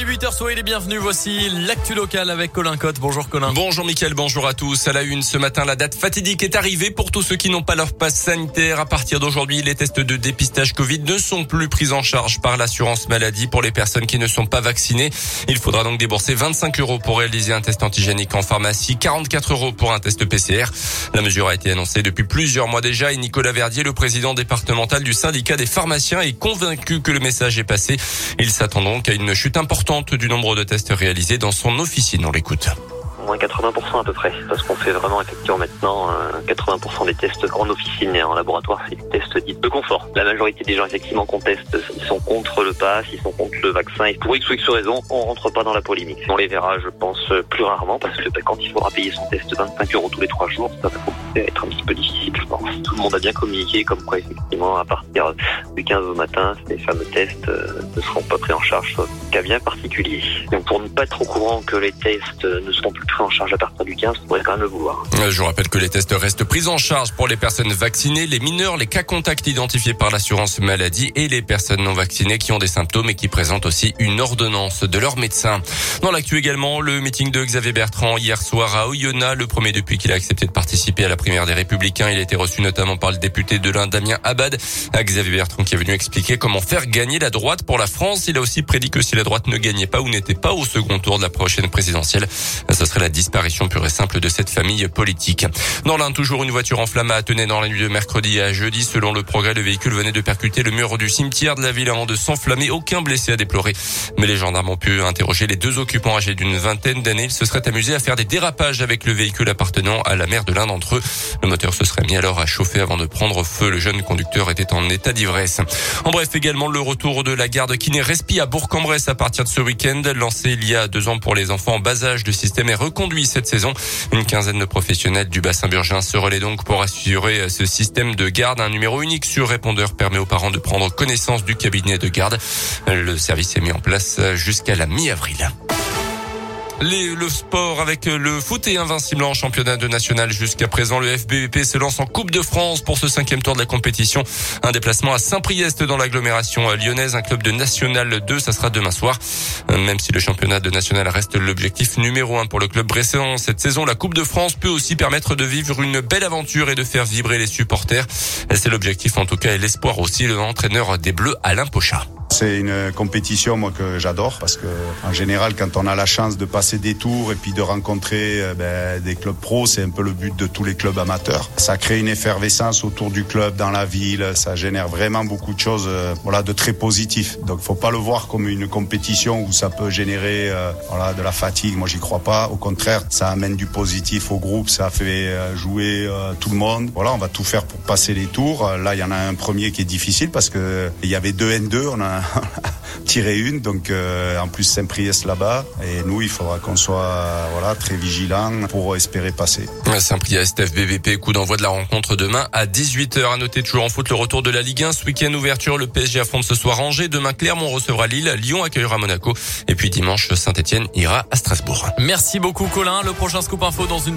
Il est 8h, soyez les bienvenus. Voici l'actu local avec Colin Cotte. Bonjour Colin. Bonjour Mickaël, bonjour à tous. À la une, ce matin, la date fatidique est arrivée pour tous ceux qui n'ont pas leur passe sanitaire. À partir d'aujourd'hui, les tests de dépistage Covid ne sont plus pris en charge par l'assurance maladie pour les personnes qui ne sont pas vaccinées. Il faudra donc débourser 25 euros pour réaliser un test antigénique en pharmacie, 44 euros pour un test PCR. La mesure a été annoncée depuis plusieurs mois déjà et Nicolas Verdier, le président départemental du syndicat des pharmaciens, est convaincu que le message est passé. Il s'attend donc à une chute importante du nombre de tests réalisés dans son officine. On l'écoute moins 80% à peu près, parce qu'on fait vraiment effectivement maintenant 80% euh, des tests en officine et en laboratoire, c'est des tests dits de confort. La majorité des gens effectivement qu'on teste, ils sont contre le pass, ils sont contre le vaccin, et pour X ou X raison, on rentre pas dans la polémique. On les verra, je pense, plus rarement, parce que bah, quand il faudra payer son test 25 euros tous les trois jours, ça va être un petit peu difficile, je pense. Tout le monde a bien communiqué, comme quoi effectivement, à partir du 15 au matin, ces fameux tests euh, ne seront pas pris en charge, sauf cas bien particulier. Donc pour ne pas être au courant que les tests ne seront plus pris en charge à partir du 15, pourrait quand même le vouloir. Euh, je vous rappelle que les tests restent pris en charge pour les personnes vaccinées, les mineurs, les cas contacts identifiés par l'assurance maladie et les personnes non vaccinées qui ont des symptômes et qui présentent aussi une ordonnance de leur médecin. Dans l'actu également, le meeting de Xavier Bertrand hier soir à Oyonnax, le premier depuis qu'il a accepté de participer à la primaire des Républicains. Il a été reçu notamment par le député de l'Inde, Damien Abad. Xavier Bertrand qui est venu expliquer comment faire gagner la droite pour la France. Il a aussi prédit que si la droite ne gagnait pas ou n'était pas au second tour de la prochaine présidentielle, ce serait la la disparition pure et simple de cette famille politique. Dans l'un, toujours une voiture enflammée a tenu dans la nuit de mercredi à jeudi. Selon le progrès, le véhicule venait de percuter le mur du cimetière de la ville avant de s'enflammer. Aucun blessé à déplorer. Mais les gendarmes ont pu interroger les deux occupants âgés d'une vingtaine d'années. Ils se seraient amusés à faire des dérapages avec le véhicule appartenant à la mère de l'un d'entre eux. Le moteur se serait mis alors à chauffer avant de prendre feu. Le jeune conducteur était en état d'ivresse. En bref, également le retour de la garde kiné Respi à Bourg-en-Bresse à partir de ce week-end. Lancé il y a deux ans pour les enfants en bas âge, le système est conduit cette saison. Une quinzaine de professionnels du bassin burgin se relaient donc pour assurer ce système de garde. Un numéro unique sur répondeur permet aux parents de prendre connaissance du cabinet de garde. Le service est mis en place jusqu'à la mi-avril. Le sport avec le foot et invincible en championnat de national jusqu'à présent. Le FBVP se lance en Coupe de France pour ce cinquième tour de la compétition. Un déplacement à Saint-Priest dans l'agglomération lyonnaise, un club de national 2. Ça sera demain soir. Même si le championnat de national reste l'objectif numéro un pour le club bressan cette saison, la Coupe de France peut aussi permettre de vivre une belle aventure et de faire vibrer les supporters. C'est l'objectif en tout cas et l'espoir aussi. Le entraîneur des Bleus, Alain Pochat. C'est une compétition moi que j'adore parce que en général quand on a la chance de passer des tours et puis de rencontrer euh, ben, des clubs pros, c'est un peu le but de tous les clubs amateurs. Ça crée une effervescence autour du club dans la ville, ça génère vraiment beaucoup de choses euh, voilà de très positif. Donc faut pas le voir comme une compétition où ça peut générer euh, voilà de la fatigue. Moi j'y crois pas. Au contraire, ça amène du positif au groupe, ça fait jouer tout le monde. Voilà, on va tout faire pour passer les tours. Là il y en a un premier qui est difficile parce que il y avait deux N2, on a tirer une. Donc euh, en plus Saint-Priest là-bas. Et nous, il faudra qu'on soit voilà très vigilant pour espérer passer. Saint-Priest FBVP, coup d'envoi de la rencontre demain à 18h. À noter toujours en foot le retour de la Ligue 1. Ce week-end ouverture, le PSG affronte ce soir Angers. Demain Clermont recevra Lille. Lyon accueillera Monaco. Et puis dimanche, Saint-Etienne ira à Strasbourg. Merci beaucoup Colin. Le prochain scoop info dans une